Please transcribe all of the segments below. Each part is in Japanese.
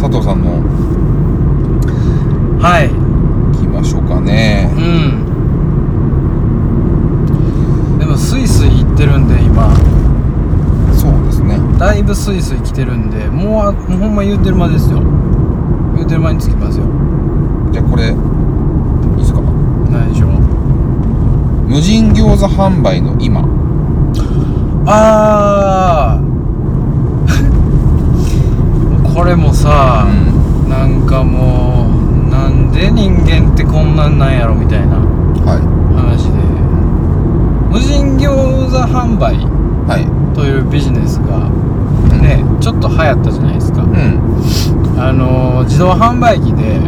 佐藤さんの。はい。行きましょうかね。うん。でもスイスイ行ってるんで今。そうですね。だいぶスイスイ来てるんでもうあもうほんま言うてる間ですよ。言うてる間に着きますよ。じゃあこれいいですか？何でしょう。無人餃子販売の今。ああこれもさ、うなんかもうなんで人間ってこんなんなんやろみたいなは話で。無人餃子販売いはい。というビジネスがねちょっと流行ったじゃないですか。うん。あのー自動販売機で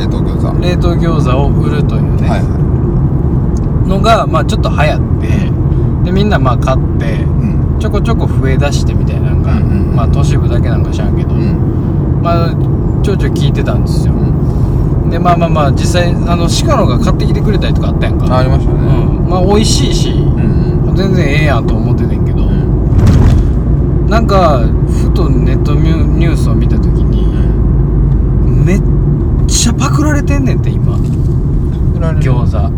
冷凍餃子。冷凍餃子を売るというね、はいはのがまあちょっと流行ってでみんなまあ買っていうん。ちょこちょこ増え出してみたいなのが、うんうんうん。まあ都市部だけなんか知らんけど、うんまあちょいちょい聞いてたんですよ。でまあまあまあ実際あの鹿野が買ってきてくれたりとかあったやんか。ありましたね。うん、まあ美味しいしうんうん。全然ええやんと思っててんけど、うん。なんかふとネットニュニュースを見た時にめっちゃパクられてんねんって今。餃子。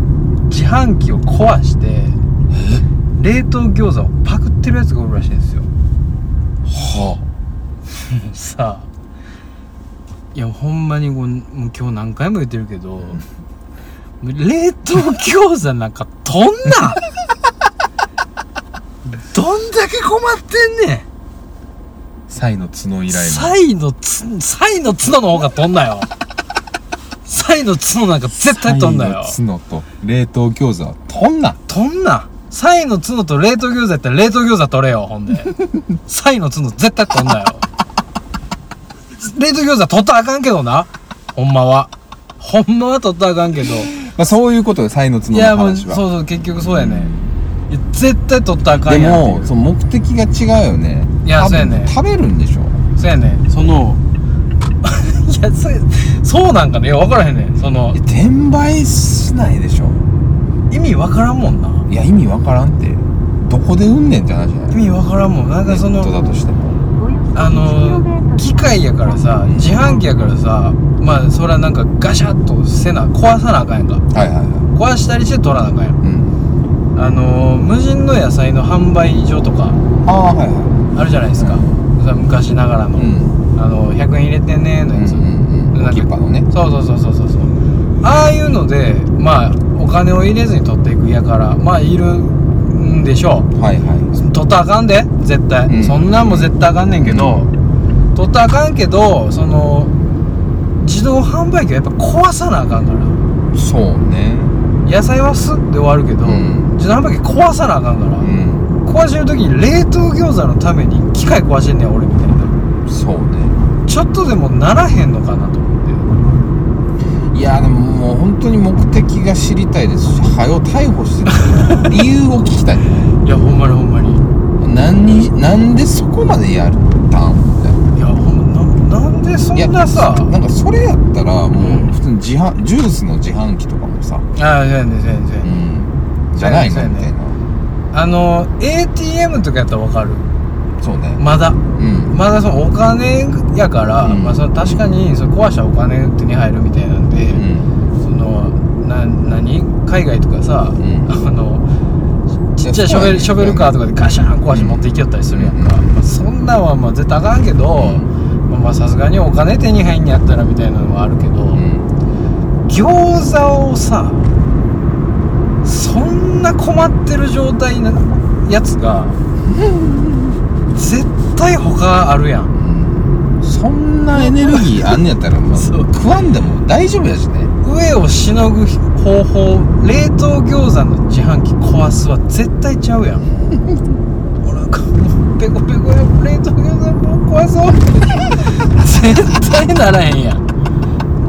自販機を壊して冷凍餃子をパクってるやつがおるらしいんですよ。は さあいやほんまにこうもう今日何回も言ってるけど、冷凍餃子なんかとんな どんだけ困ってんねん。サイの角以来の。サイのつサイの角の方がとんなよ。サイの角なんか絶対とんなよ。サイの角と冷凍餃子はとんなとんなサイの角と冷凍餃子やったら冷凍餃子取れよほんで。サイの角絶対取んなよ冷凍餃子取ったらあかんけどな。ほんまは。ほんまは取ったらあかんけど。まあそういうことでサイの角のいやもう話は。そうそう結局そうやね。いや絶対取ったらあかでんやんもその目的が違うよね。いや多分そうやね。食べるんでしょ。そうやね。その いやそそうなんかね。いや分からへんね。んそのいや転売しないでしょ。意味分からんもんな。いや意味わからんって。どこで売んねんって話じゃない意味分からんもん。なんかそのネットだとしても。あの機械やからさ自販機やからさまあそれはなんかガシャッとせな壊さなあかんやんか。はいはいはい。壊したりして取らなあかんやん。うん。あの無人の野菜の販売所とかああはいはあるじゃないですか、さ昔ながらの、いうん。あの100円入れてねーのやつ、うんうんうん。なんかキッパのね。そうそうそうそうそうそう。ああいうのでまあお金を入れずに取っていくやからまあいるんでしょう。はいはい。取ったらあかんで絶対、うん。そんなんも絶対あかんねんけど、取ったらあかんけどその自動販売機はやっぱ壊さなあかんから。そうね。野菜はスッて終わるけど、うん。自動販売機壊さなあかんから、うん。壊してる時に冷凍餃子のために機械壊してんねん俺みたいな。そうね。ちょっとでもならへんのかなと思って。いやでももう本当に目的が知りたいですし早う逮捕して理由を聞きたい。いやほんまにほんまに。何になんでそこまでやったんみたいないやほんまななんでそんなさなんかそれやったらもうん。う普通に自販ジュースの自販機とかもさ、ああそうやねんそうやねんそうやねん。うん、じゃないのみたいな。あの ATM とかやったらわかる。そうね。まだ。うん。まだそのお金やから、うん。まあ、その確かにその壊したらお金手に入るみたいなんで、うん。そのな何？海外とかさ、ん。あのちっちゃいショベルショベルカーとかでガシャン壊して持っていきよったりするやんか、うん。まあ、そんなんはまあ絶対あかんけど、まあまあさすがにお金手に入んやったらみたいなのはあるけど、うん。餃子をさそんな困ってる状態なやつが絶対他あるやん。そんなエネルギーあんねやったらもう。食わんでも大丈夫やしね。上をしのぐ方法冷凍餃子の自販機壊すは絶対ちゃうやん。ほらペコペコや冷凍餃子もう壊そう絶対ならへんやん。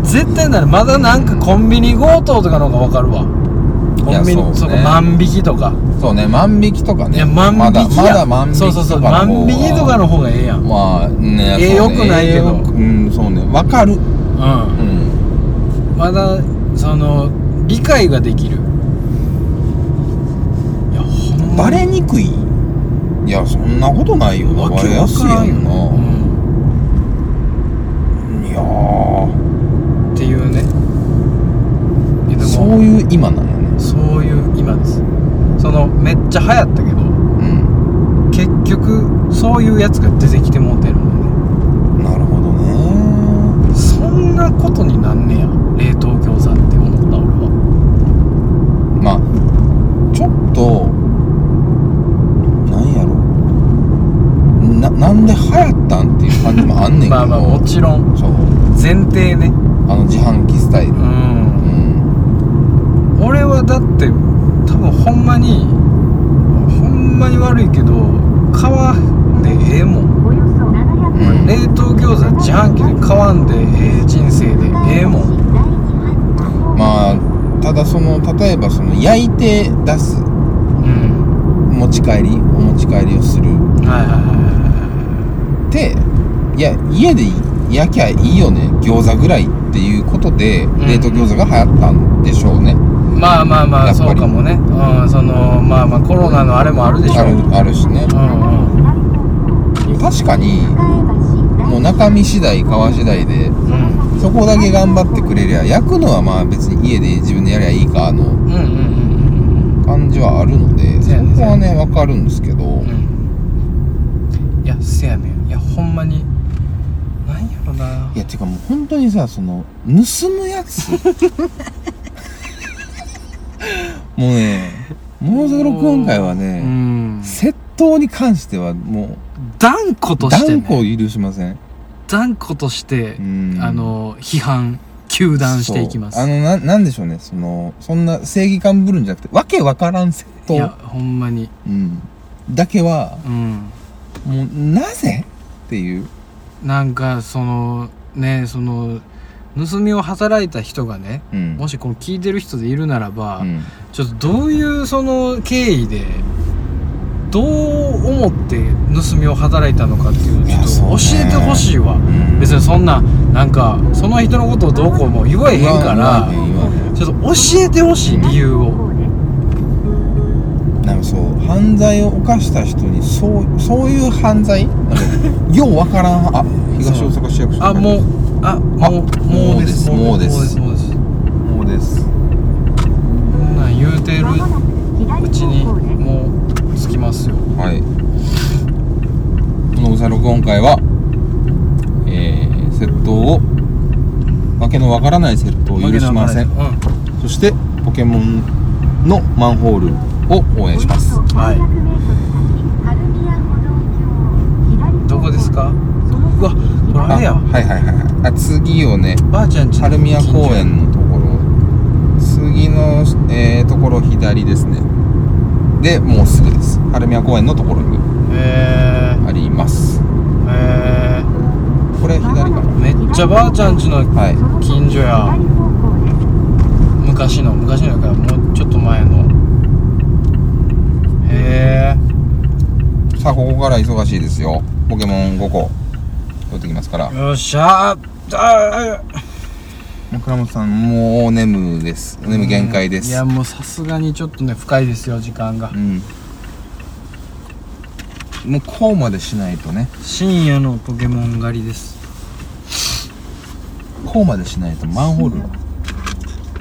絶対なるまだなんかコンビニ強盗とかの方が分かるわ。コンビニそうね。そこ万引きとか。そうね万引きとかね。いや万引きや。まだまだ万引きとかそうそうそうの方が万引きとかの方がええやん。うんまあねええそうね。よくないけど。うんそうね。わかる。うん。まだその理解ができる。いやほんま。バレにくい。いやそんなことないよわけバレやすいわからんやっていうね。そういう今なのね。そういう今です。そのめっちゃ流行ったけど、うん、結局そういうやつが出てきてもうてるんだよね。なるほどね。そんなことになんねや。ななんで流行ったんっていう感じもあんねんけど。まあまあもちろん。そう。前提ね。あの自販機スタイル。ううん。ん俺はだって多分ほんまにほんまに悪いけど買わんでええもん。およそ700うん冷凍餃子自販機で買わんでええ人生でええもん。まあただその例えばその焼いて出す。うん。持ち帰りお持ち帰りをする。はいはいはい。はっていや家で焼きゃいいよね餃子ぐらいっていうことでん。冷凍餃子が流行ったんでしょうね、いまあまあまあそうかもね。うんそのまあまあコロナのあれもあるでしょ。あるあるしね。うんうん。確かにもう中身次第皮次第でうん。そこだけ頑張ってくれりゃ焼くのはまあ別に家で自分でやりゃいいかの感じはあるのでそこはね分かるんですけど。うんうん。いやせやねんほんまに。なんやろな。いやてかもう本当にさその盗むやつ。もうねものすごく今回はうねん。窃盗に関してはも断固うとして断固ね許しません。断固としてうん。あの批判糾弾していきます。そう。あのななんでしょうね。そのそんな正義感ぶるんじゃなくてわけわからん窃いや盗、ほんまに。うん、だけはうん。もうなぜっていう。なんかそのねその盗みを働いた人がねうん。もしこの聞いてる人でいるならば、うん。ちょっとどういうその経緯でどう思って盗みを働いたのかっていうのをちょっと教えてほしいわ、ん。別にそんななんかその人のことをどうこうも言わへんからちょっと教えてほしい理由をなんかそう犯罪を犯した人にそうそういう犯罪？ようわからん。あ東大阪市役所あもうあもうもうです。もうです。もうです。もうです。もうです。こんなん言うてるうちにもう着きますよ。はい。このうさ録音会はえー、窃盗をわけのわからない窃盗を許しません。うそしてポケモンのマンホールを応援します。はい。どこですか？うわこれあれやはいはいはいはい。あ次をねばあちゃんちの晴宮公園のところ。次の、えー、ところ左ですね。でもうすぐです。晴宮公園のところにへあります。これ左かなえめっちゃばあちゃんちのはい。近所や。昔の昔のかもうちょっと前のへえさあここから忙しいですよ。ポケモン5個取ってきますから。よっしゃ。ー。あー倉本さんもうお眠です。お眠限界です。いやもうさすがにちょっとね深いですよ時間が。うん。もうこうまでしないとね。深夜のポケモン狩りです。こうまでしないとマンホール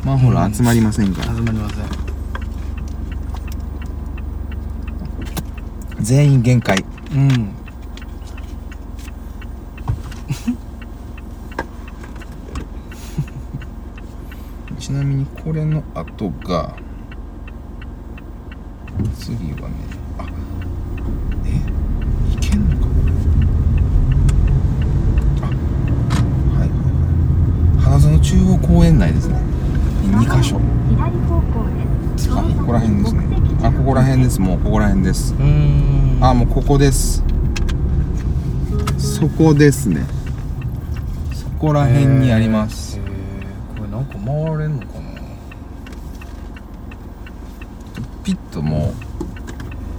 マンホール集まりませんから、始まりません全員限界。うん。ちなみにこれの後が次はねあえいけんのかあはいはいはい。花園中央公園内ですね。2箇所。左方向でここら辺ですねあここら辺です。もうここら辺です。あもうここです。そこですね。そこら辺にあります。これなんか回れんのかな？ピッとも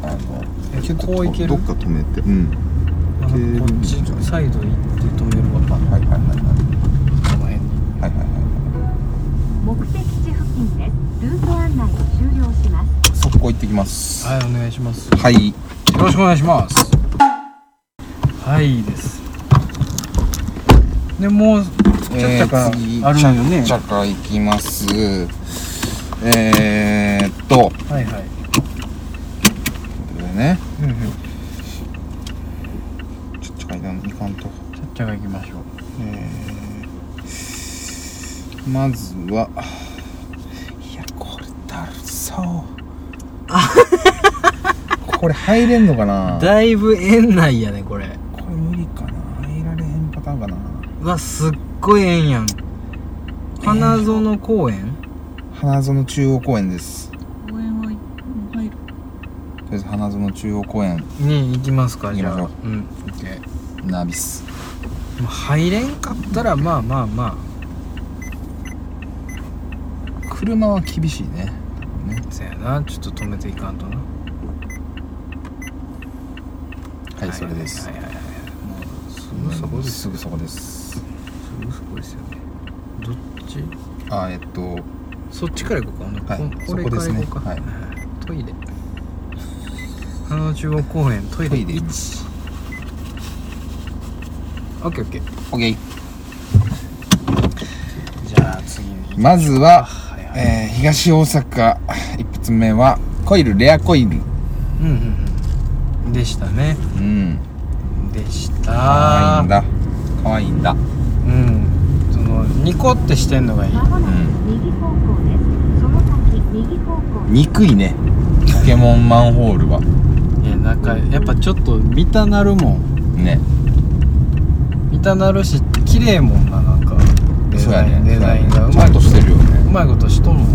うあのえキュッとこういける？どっか止めて。うん。こっちサイド行って止めるわ。はいはいはいはい。この辺に。はいはいは目的地付近ですルート案内を終了します。い速攻行ってきます。はいお願いします。はい。よろしくお願いします。はいです。でもうちゃっちゃか次あるんよね。ちゃっちゃか行きます。えー、っと。はいはい。これでね。うんうんちょっと階段いかんと。ちゃっちゃが行きましょう。えー、まずは。いやこれだるそうこれ入れんのかな？だいぶ園内やねこれ。これ無理かな。入られへんパターンかな。うわすっごい園やん。花園公園、花園中央公園です。応援は入る。とりあえず花園中央公園。に行きますかじゃあ。行きましょう。ん。オッケーナビス。まあ入れんかったらまあまあま車は厳しいねね。あそやな。ちょっと止めていかんとな。はいそれです。はいはいはい。はいもうすぐそこです。すぐそこです。すぐそこですよね。どっち？あえっとそっちから行こうか。はいここれからそこですね。行こうか。はい。トイレ。花の中央公園トイレトイレ1オッケーオッケー。OK じゃあ次にまずは、はえー、東大阪一発目はコイルレアコイル。うんうんうん。でしたね。うん。でした。可愛いんだ。可愛いんだ。うん。そのニコってしてんのがいい。まもなく右方向です。その先右方向。憎いね。ポケモンマンホールは。いやなんかやっぱちょっと見たなるもん。ね。見たなるし綺麗もんななんか。デそうやね。ザイン、デザインがうちゃんとまいことしてるよねうまいことしとんもん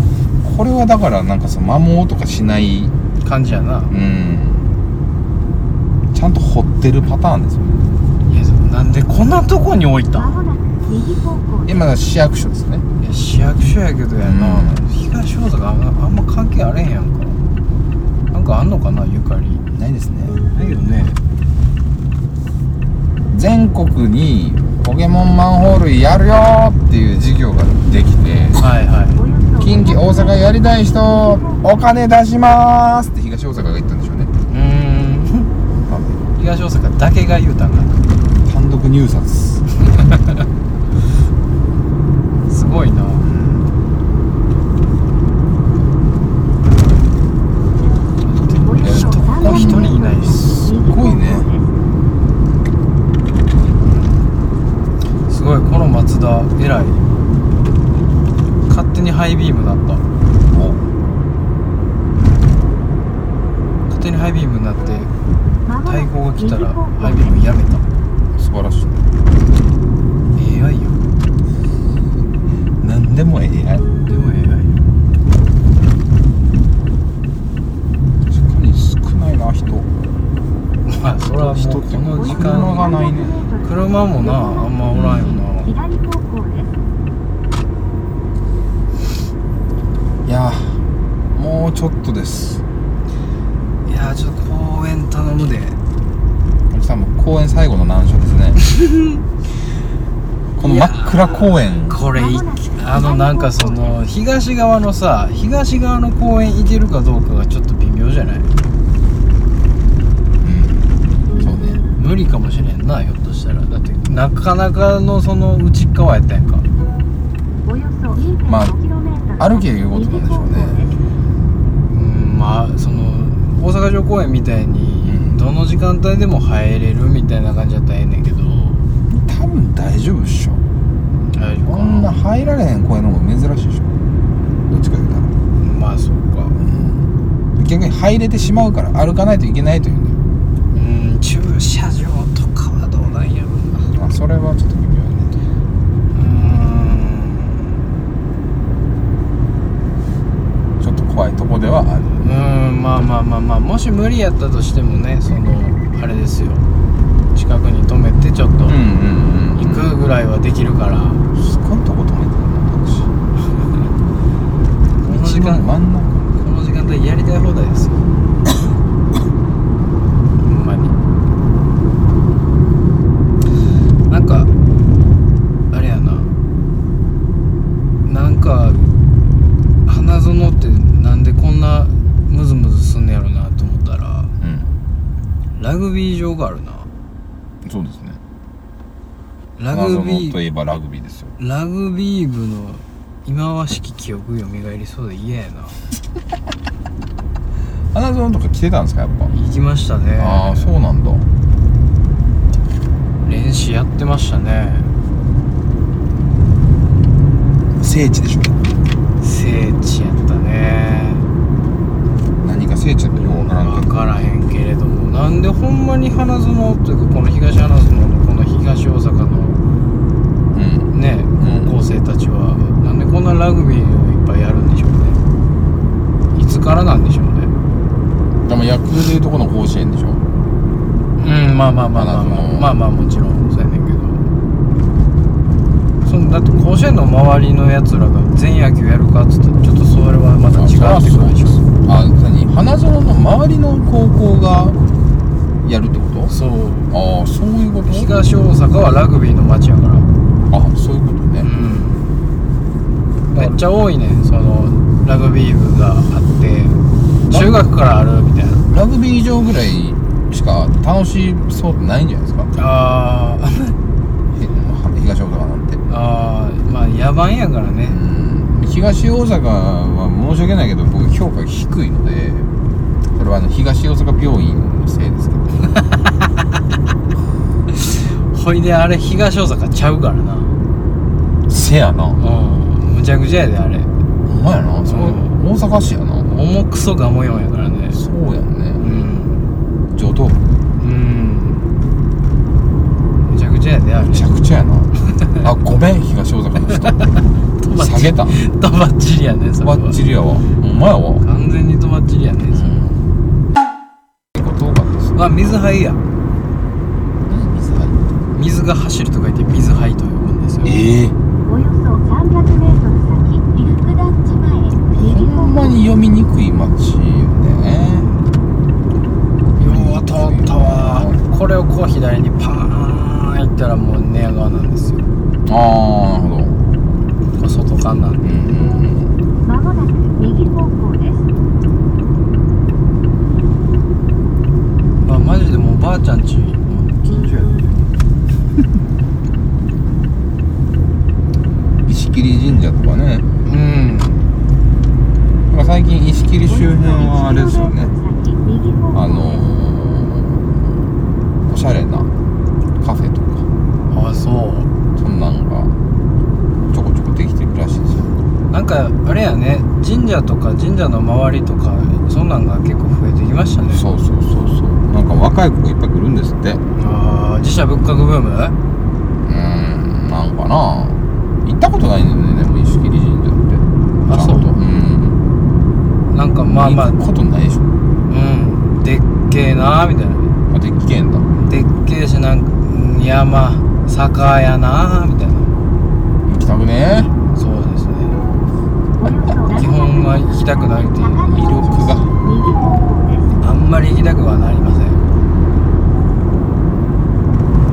これはだからなんかさ摩耗とかしない感じやな。うん。ちゃんと掘ってるパターンですよね。いやなんでこんなとこに置いた今の市役所ですね。いや市役所やけどやな、うん。東大阪あんあんま関係あれへんやんか。なんかあんのかなゆかり。ないですね。ないよね全国にポケモンマンホールやるよーっていう事業ができてはいはい。近畿大阪やりたい人お金出しまーすって東大阪が言ったんでしょうね。うーん。東大阪だけが言うたんか単独入札。すごいなおよそここ一人いないすごいねすごいこの松田偉い勝手にハイビームなった。お。勝手にハイビームになって対対抗が来たらハイビームやめた素晴らしい AI よ何でも AI 確でも AI かに少ないな人まあそれはもうこの時車が間ないね車もなあんまおらんよな左方向ですいやーもうちょっとです。いやーちょっと公園頼むで。おじさんも公園最後の難所ですね。この真っ暗公園。これいあのなんかその東側のさ東側の公園行けるかどうかがちょっと微妙じゃない？うん。そうね。無理かもしれんなひょっとしたら。だってなかなかのその内っ側やったやんか。およそ 2.5km まあ歩けいうことなんでしょうね。うんまあその大阪城公園みたいにうん。どの時間帯でも入れるみたいな感じだったらええねんけど。多分大丈夫っしょ。大丈夫こんな入られへん公園の方が珍しいでしょ。どっちか言うたら。まあそっか。うん。逆に入れてしまうから歩かないといけないというね。うん駐車場とかはどうなんやろうな。まあそれはちょっと微妙ね。ちょっと怖いとこではあるうーんまあまあまあまあもし無理やったとしてもねそのあれですよ。近くに止めてちょっとうんうんうん行くぐらいはできるから、すごいとこ止めてるなタクシーこの時間 一番真ん中この時間帯やりたい放題ですよほんまになんかあれやななんか花園ってなんでこんなムズムズすんねやろなと思ったらうんラグビー場があるな。そうですね。ラグビーといえばラグビーですよ。ラグビー部の忌まわしき記憶蘇りそうで嫌やな。花園とか来てたんですかやっぱ、行きましたね。ああそうなんだ。練習やってましたね。聖地でしょ。聖地やったね。何が聖地だかようわからんけ分どからへんけれどもなんでほんまに花園というかこの東花園のこの東大阪のうん。ねうん。高校生たちはなんでこんなラグビーをいっぱいやるんでしょうね。いつからなんでしょうね。でも野球でいうとこの甲子園でしょ？うんまあまあまあまあまあ。まあまあもちろんそのだって甲子園の周りのやつらが全野球やるかっつったらちょっとそれはまた違ってくるでしょ。あ何花園の周りの高校がやるってことそうああそういうこと東大阪はラグビーの街やからあそういうことね、うんめっちゃ多いねそのラグビー部があって中学からあるみたいなラグビー場ぐらいしか楽しそうってないんじゃないですかあーひ東大阪あーまあ野蛮やからね。うん。東大阪は申し訳ないけど僕評価が低いのでそれはあの東大阪病院のせいですけど。ほいであれ東大阪ちゃうからな。せやな。うん。むちゃくちゃやであれ。ほんまやな。そううん。大阪市やな。重くそがもよんやからね。そうやんうねん。上等。うん。むちゃくちゃやであれ。めちゃくちゃやなあごめん東大阪の人。下げた。とばっちりやねそれは。ばっちりやわほんまやわ。完全にとばっちりやねそれ結構遠かったですは水灰や。何水入っ水が走ると書いて水灰と呼ぶんですよ。ええ。およそ300メートル先利福団地前右ほんまに読みにくい街よねよう通ったわこれをこう左にパーン行ったらもう寝屋川なんですよああなるほどこれ外間なんでうんうんまもなく右方向ですあマジでもうばあちゃんち近所やねうん石切神社とかねうんなんか最近石切周辺はあれですよね右方向あのー、おしゃれなカフェとかあそうそんなんがちょこちょこできてるらしいですよなんかあれやね神社とか神社の周りとかそんなんが結構増えてきましたねそうそうそうそうなんか若い子がいっぱい来るんですってうああ自社仏閣ブームーんなんかな行ったことないんだよねでも石切神社ってあちゃんとそうんなんかまあまあ行くことないでしょうんでっけえなーみたいなあでっけえんだでっけえしなんかうん山坂やなーみたいな。行きたくねそうですね。基本は行きたくないっていう魅力が。あんまり行きたくはなりません。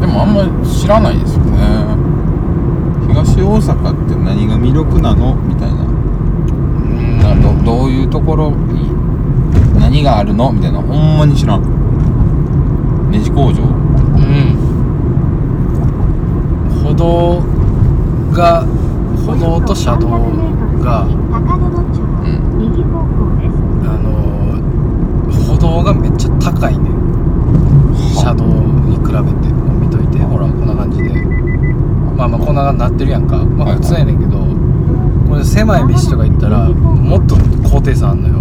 でもあんまり知らないですよね。東大阪って何が魅力なの？みたいな。うん。どどういうところに何があるの？みたいな。ほんまに知らん。ネジ工場うん歩道が歩道と車道がうん。右方向ですあのー歩道がめっちゃ高いね。車道に比べて見といて。ほらこんな感じで。まあまあこんな感じになってるやんか。まあ普通やねんけどこれ狭い道とか行ったらもっと高低差あんのよ。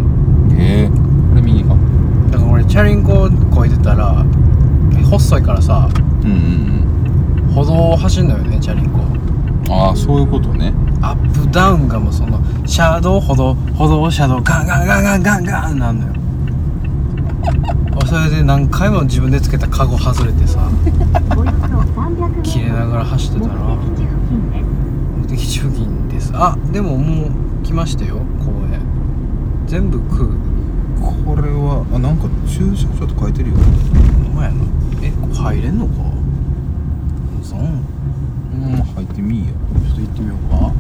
へえこれ右か。だから俺チャリンコこいでたら細いからさうんうん歩道を走んのよねチャリンコ。うんああそういうことね。アップダウンがもうその車道歩道歩道車道ガンガンガンガンガンガンなんのよ。それで何回も自分でつけたカゴ外れてさおよそ300メートル切れながら走ってたな目的地付近です。あでももう来ましたよ公園。全部食う。これはあなんか駐車場と書いてるよほんまやな。え入れんのか？さん。うん。入ってみいやちょっと行ってみようか。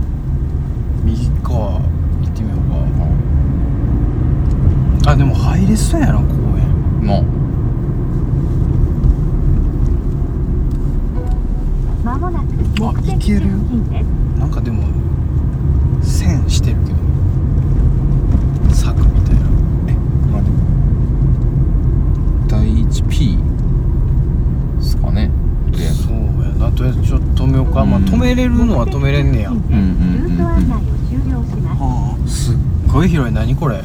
右か行ってみようか、あでも入れそうやな公園。な。まもなくあ行ける。なんかでも線してるけど。柵みたいな。え待って。1P んかでも線止めようか、まあうん止めれるのは止めれんねや、ルート案内を終了します。はあすっごい広い。何これ？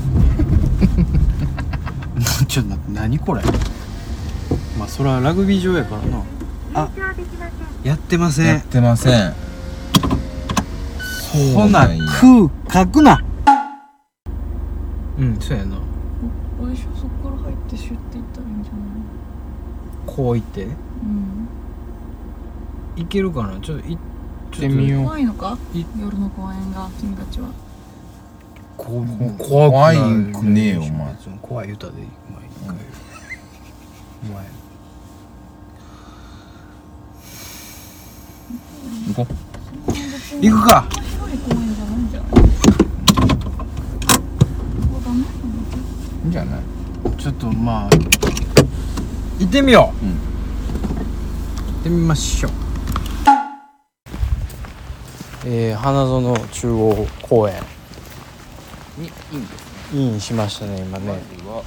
ちょっと待って何これ？まあそれはラグビー場やからな。あ。やってません。やってません。ほな空書くな。うんそうやな。おいしょそこから入ってシュッていったらいいんじゃない？こう行って。うん行けるかな？ちょっとい行ってみよう。怖いのか？い夜の公園が？君たちは。こうこ怖怖いくくねえよお前怖い言うたでお前一回。お前。行こ行くか。広い公園じゃないんじゃないここダメなのういいんじゃない？ちょっとまあ行ってみよう、うん。行ってみましょうえー、花園中央公園にいいんですね。インしましたね今ね。まずは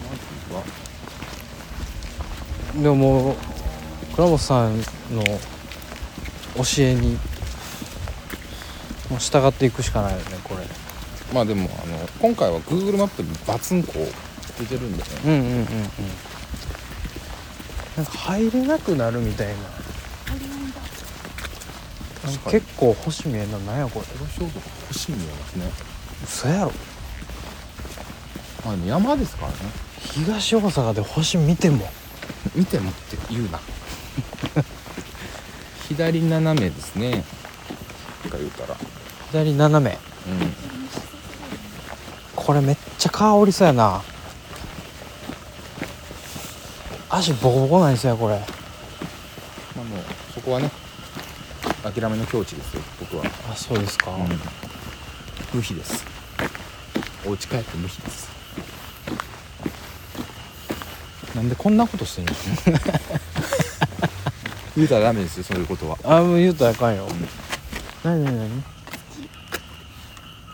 まずはでももう倉本さんの教えにもう従っていくしかないよねこれ。まあでもあの今回は Google マップにバツンコ出てるんでね。うんうんうんうん。なんか入れなくなるみたいな結構星見えんのなんやこれ。黒潮とか星見えますね。嘘やろ。まあでも山ですからね。東大阪で星見ても。見てもって言うな。左斜めですね。とか言うたら。左斜め。うん。これめっちゃ香りそうやな。足ボコボコなりそうやこれ。まあもうそこはね諦めの境地ですよ僕は。あそうですか、うん。無比です。お家帰って無比です。なんでこんなことしてんの？言うたらダメですよそういうことは。あもう言うたらあかんよ、なになになに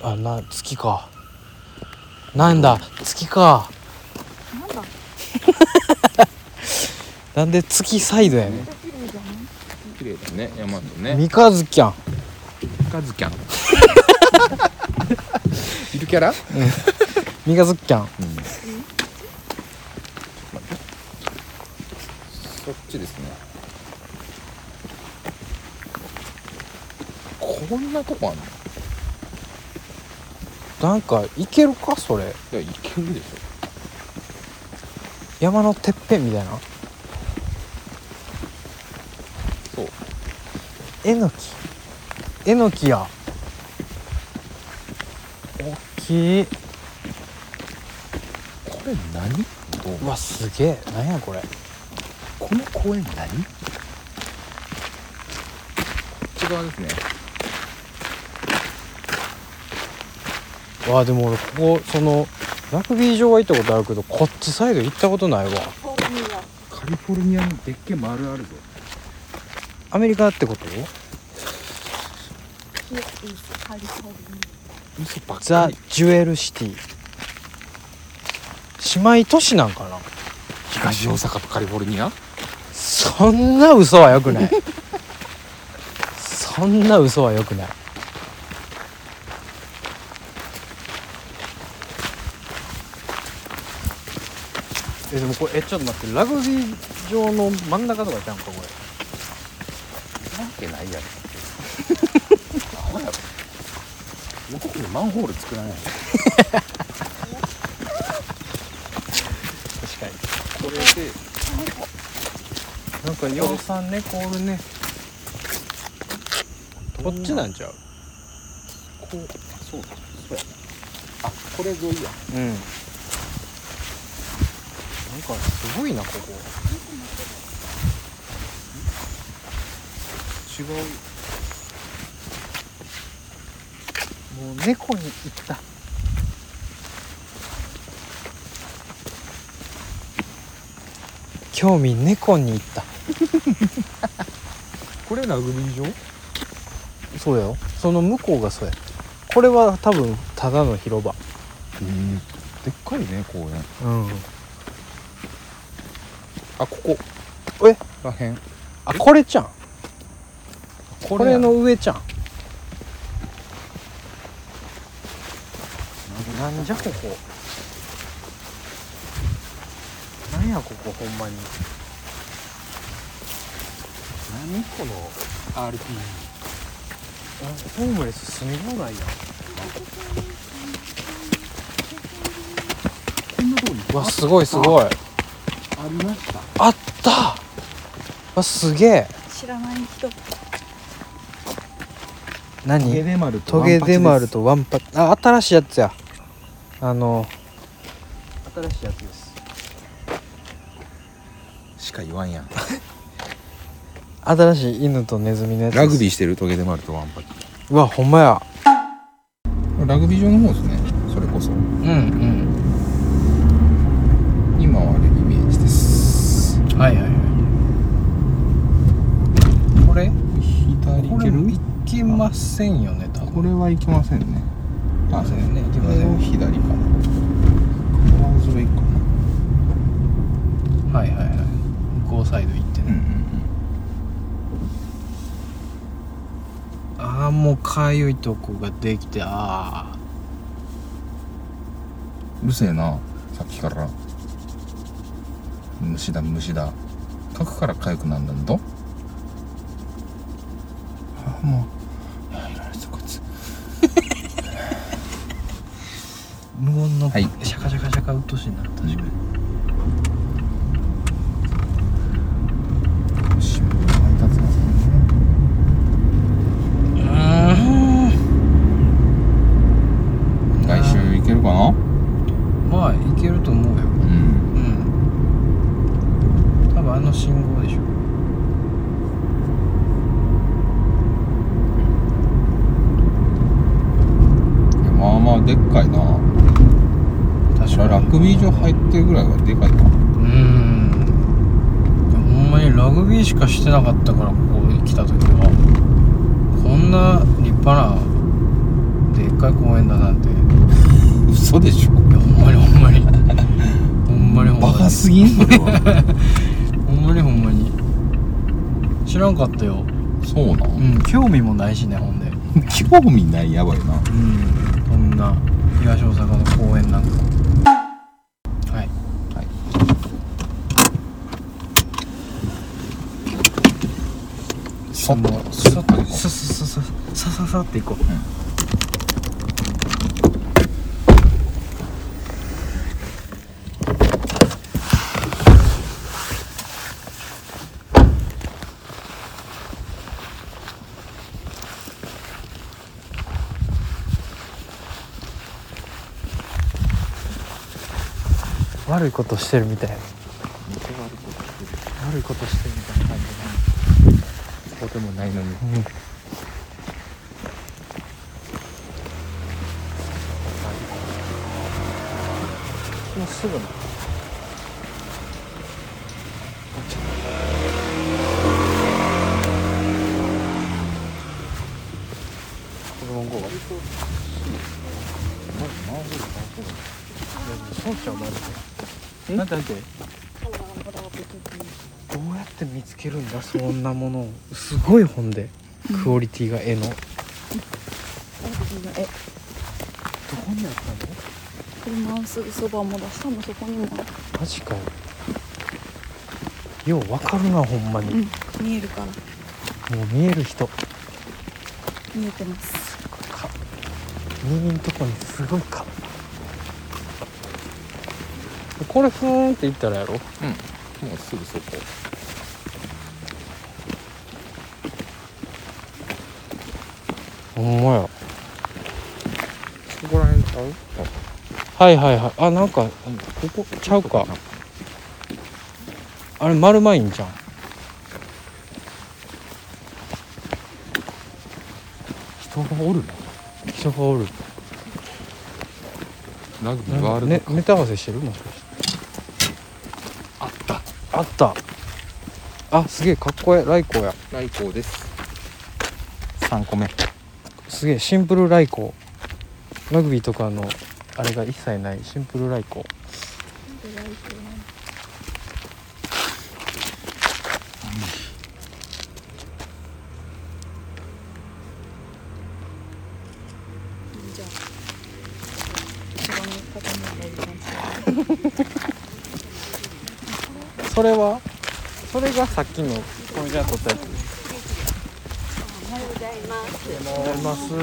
あな月か。なんだ月か。なんだ？なんで月サイドやねん綺麗じゃない綺麗だね山とね。三日月やん。カズキャンいるキャラ？三日月やん。うん。そっちですね。こんなとこあんの？なんかいけるか？それ。いやいけるでし山のてっぺんみたいなょそうえのき。えのきや。おっきい。これ何？どう？うわすげえ。なんやこれ？この公園何？こっち側ですね。わあでも俺ここそのラグビー場は行ったことあるけどこっちサイド行ったことないわ。カリフォルニア。にでっけえ丸あるぞアメリカってこと？嘘ばっかザり・ジュエルシティ。姉妹都市なんかな？東大阪とカリフォルニア？そんな嘘はよくない。そんな嘘はよくない。えでもこれえちょっと待ってラグビー場の真ん中とかちゃうんかこれけないやろ。アホやろ向こうにマンホール作らない。確かに。これでなんか養蚕猫おるね。こっちなんちゃう？こうそうだそうやあこれ沿いやうんなんかすごいなここ違う。もう猫に行った。興味猫に行った。これラグビー場？そうよ。その向こうがそうやこれは多分ただの広場。うん。でっかいね公園。うん。あここ。らへん。あこれじゃんこれやの上じゃん。ななんじゃここ。なんやここほんまに。何この RP あホームレス住み放題やん。こんなとこにうわすごいすごい。ありました。あった。わすげえ。知らない人何？トゲデマルとトゲデマルとワンパあ新しいやつや。あの新しいやつです。しか言わんやん。新しい犬とネズミのやつです。ラグビーしてるトゲデマルとワンパチうわほんまや。ラグビー場の方ですね。それこそ。うんうん。今はあれイメージです。はいはいはい。これ？左行ける？ませんよね多分。これはいけませんね。あそうよねいけこません。左かな川沿いかなはいはいはい。向こうサイド行ってね、うんうんああもうかゆいとこができてああうるせえなさっきから。虫だ虫だ。書くから痒くなんだんとあもうあいられたこいつ無言のはい。シャカシャカシャカうっとしいな確かに。な？まあいけると思うよ。うん。うん。多分あの信号でしょ。いやまあまあでっかいなラグビー場入ってるぐらいはでかいかうん。ほんまにラグビーしかしてなかったからここに来た時は。こんな立派なでっかい公園だなんて。い 嘘でしょ。やほんまにほんまに。ほんまにほんまに。バカすぎんそれはほんまにほんまに。知らんかったよ。そうなうんん興味もないしねほんで。興味ないやばいな。うんこんな東大阪の公園なんかはいはいそのスッと行こうさささささささっていこう、悪いことしてるみたいな悪いことしてるじそうでもないのに。で、うん。すぐ。な子供号そうちゃうマジでなんてなんてどうやってるんだそんなものを。すごい本で。クオリティが絵の。どこえにあったの？車のすぐそばもだ下もそこにも。マジかよ。ようわかるなほんまに、うん見えるから。もう見える人。見えてます。か。右んとこにすごいか。これふーんって言ったらやろ？もうすぐそこほんまや。ここら辺ちゃう？はいはいはい。あなんかここちゃうか。あれ丸まいんじゃん。人がおるな人がおる。ラグビーワールドネタ合わせしてる？もしかして。あった。あった。あすげえかっこええ。ライコーや。来光です。3個目すげえシンプル来光ラグビーとかのあれが一切ない。シンプル来光 それはそれがさっきのこれが撮ったやつ。ございます。す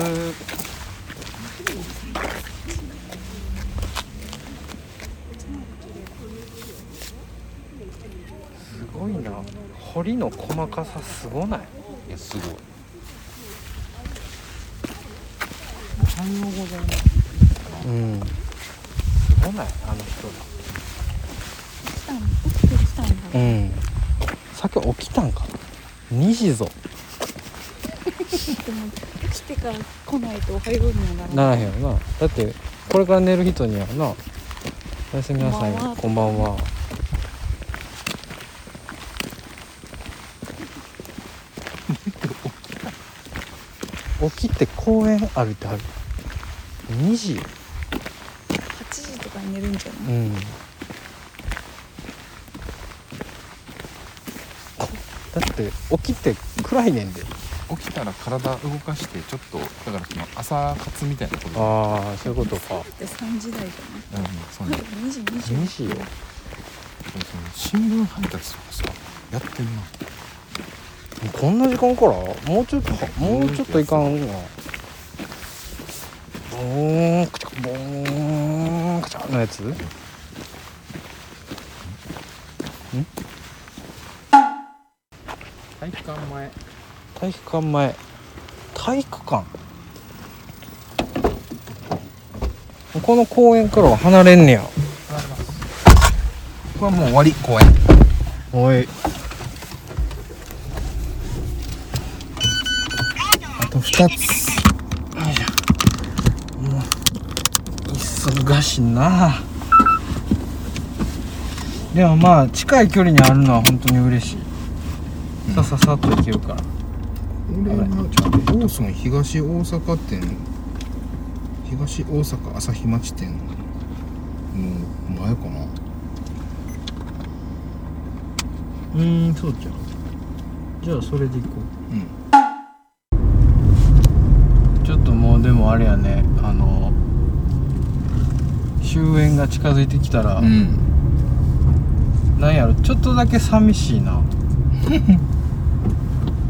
すごいな。彫りの細かさすごない？いやすごい。おはようございますうん。すごない？あの人したん起きてるしたんだ。らうん。さっき起きたんか。2時ぞでも起きてから来ないとおはようにはならならへんよな。だってこれから寝る人にはなおやすみなさいこんばんはこんばんは。起きて公園歩いてはる。2時。よ8時とかに寝るんじゃない？うん。だって起きて暗いねんで起きたら体動かしてちょっとだからその朝活みたいなこと。ああそういうことか。で3時台じゃうんそうね。ない2時20 2時よ。その新聞配達とかさやってんな。こんな時間から？もうちょっともうちょっといかんわ。ボーンくちゃボーンくちゃのやつ？体育館前体育館前。体育館？この公園からは離れんねや。これはもう終わり公演おい。あと2つ。よいしょもう忙しいなでもまあ近い距離にあるのは本当に嬉しい、さささっと行けるからこれはちょっとローソン東大阪店東大阪朝日町店の前かな。うーんそうじゃ。んじゃあそれで行こう。ん。うちょっともうでもあれやね。あの終演が近づいてきたら、うん。なんやろちょっとだけ寂しいな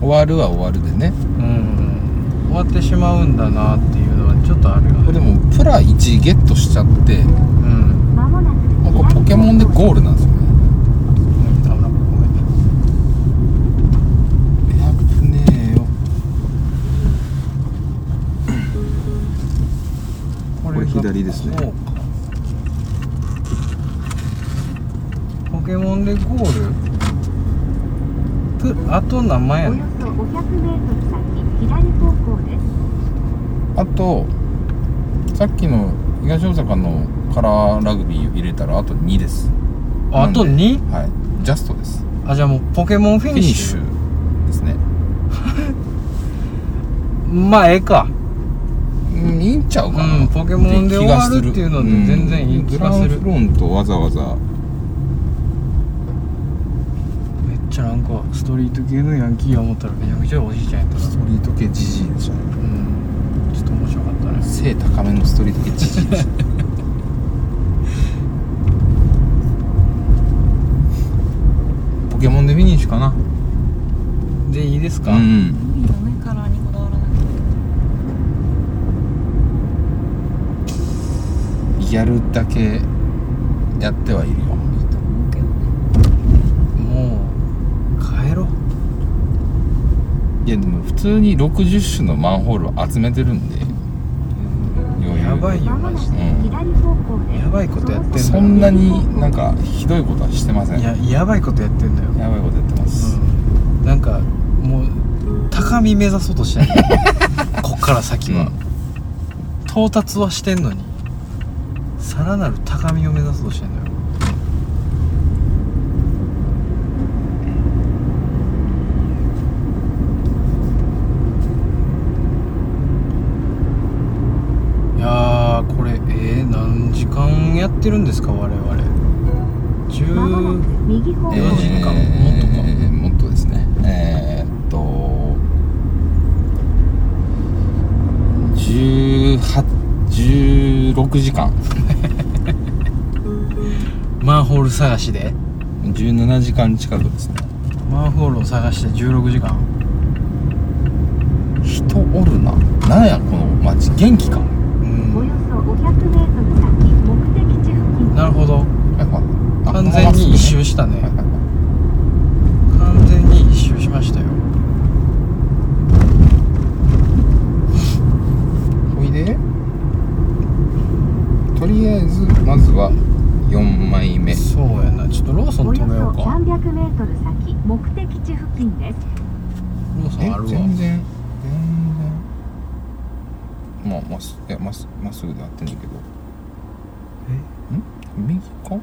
終わるは終わるでね。うん。終わってしまうんだなっていうのはちょっとあるよね。でもプラ1ゲットしちゃってうん。まもうこれポケモンでゴールなんですよね。左ですね。ポケモンでゴール？プあと何枚やおねんよそ500メートル先左方向です。あとさっきの東大阪のカラーラグビー入れたらあと2です。ああと 2? はい。ジャストです。あじゃあもうポケモンフィニッシニッシュュですね。まあええか。うんいいんちゃうかな、うんポケモンで終わるっていうので全然いい気がする。グランフロントわざわざなんかストリート系のヤンキーや思ったらめちゃくちゃおじいちゃんやったな。ストリート系ジジイでしたねうん。ちょっと面白かったね。背高めのストリート系ジジイでしたポケモンでフィニッシュかな。でいいですか、うん海の上からにこだわらなくやるだけやってはいるよていいと思うけどねもう帰ろういやでも普通に60種のマンホールを集めてるんで。余裕。でやばいよマジで。左方向で。すやばいことやってんだよ。そんなになんかひどいことはしてません。いややばいことやってんだよ、やばいことやってます、うん、なんかもう高み目指そうとしてんのこっから先は、到達はしてんのに。さらなる高みを目指そうとしてんのよいやーこれえー、何時間やってるんですか我々。まもなく10右方向4時間。もっとか。えーもっとですね。えー、っと18 16時間。マンホール探しで。17時間近くですね。マンホールを探して16時間。人おるな。なんやこの街。元気かはうんおよそ500メートル先目的地付近なるほど。完全に一周したね。完全に一周しましたよ。ほいでとりあえずまずは4枚目。そうやな。ちょっとローソン止めようか。300メートル先目的地付近です。えローソンあるわ。全然全然。まあまっすいやまっすまっすぐで合ってんねんけど。ん右か？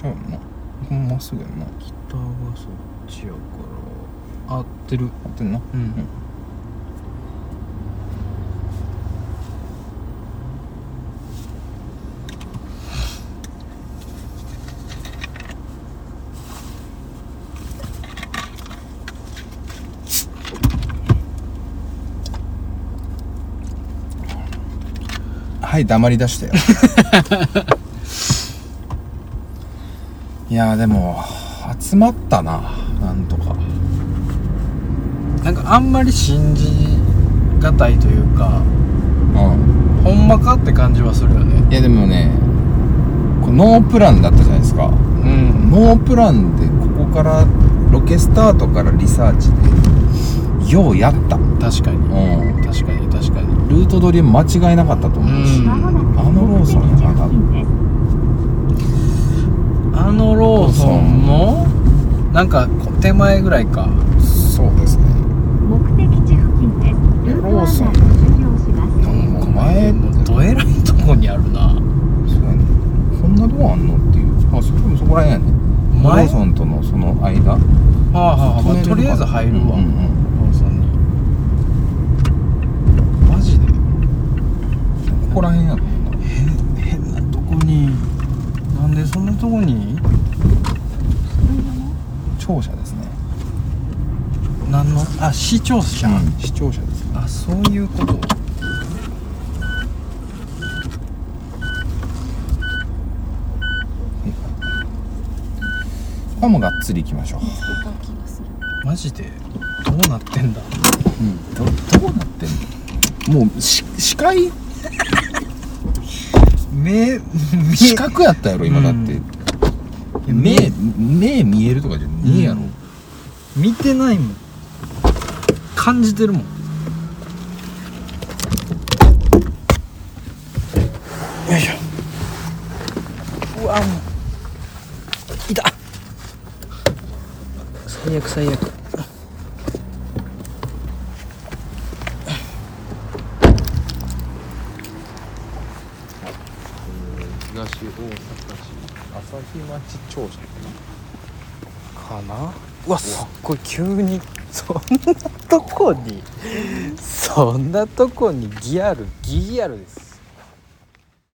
ちゃうよなほんままっすぐやんな北がそっちやから。合ってる。合ってんな。うんはい黙り出したよ。いやでも集まったななんとか。なんかあんまり信じがたいというかうん。ほんまかって感じはするよね。いやでもねノープランだったじゃないですか。うん。ノープランでここからロケスタートからリサーチでようやった。確かに。うん。確かにルート取り間違いなかったと思うし、うあのローソンやなあのローソンもなんかこ手前ぐらいか。そうですね。目的地付近ですルート案内を終了します。もう前どえらいとこにあるな。そうやね。こんなとこあんのっていう。あそこもそこらへんやね。ロ前ーソンとのその間？はあはあはあ、まあ、とりあえず入るわ、うんうんうんローソンにマジでここらへんやろ。な変変なとこに？なんでそんなとこに？庁舎ですね何の？あ視聴者、うん視聴者ですね。あそういうこと。これもがっつりいきましょう。マジで？どうなってんだ？うんどどうなってんの？もうし視界？目目視覚やったやろ今だって、目目。見えるとかじゃねえやろ、見てないもん。感じてるもん。よいしょ。うわもう。いた最悪最悪東大阪市朝日町庁舎かな？うわ。すっごい急にそんなとこにそんなとこにギアルギアルです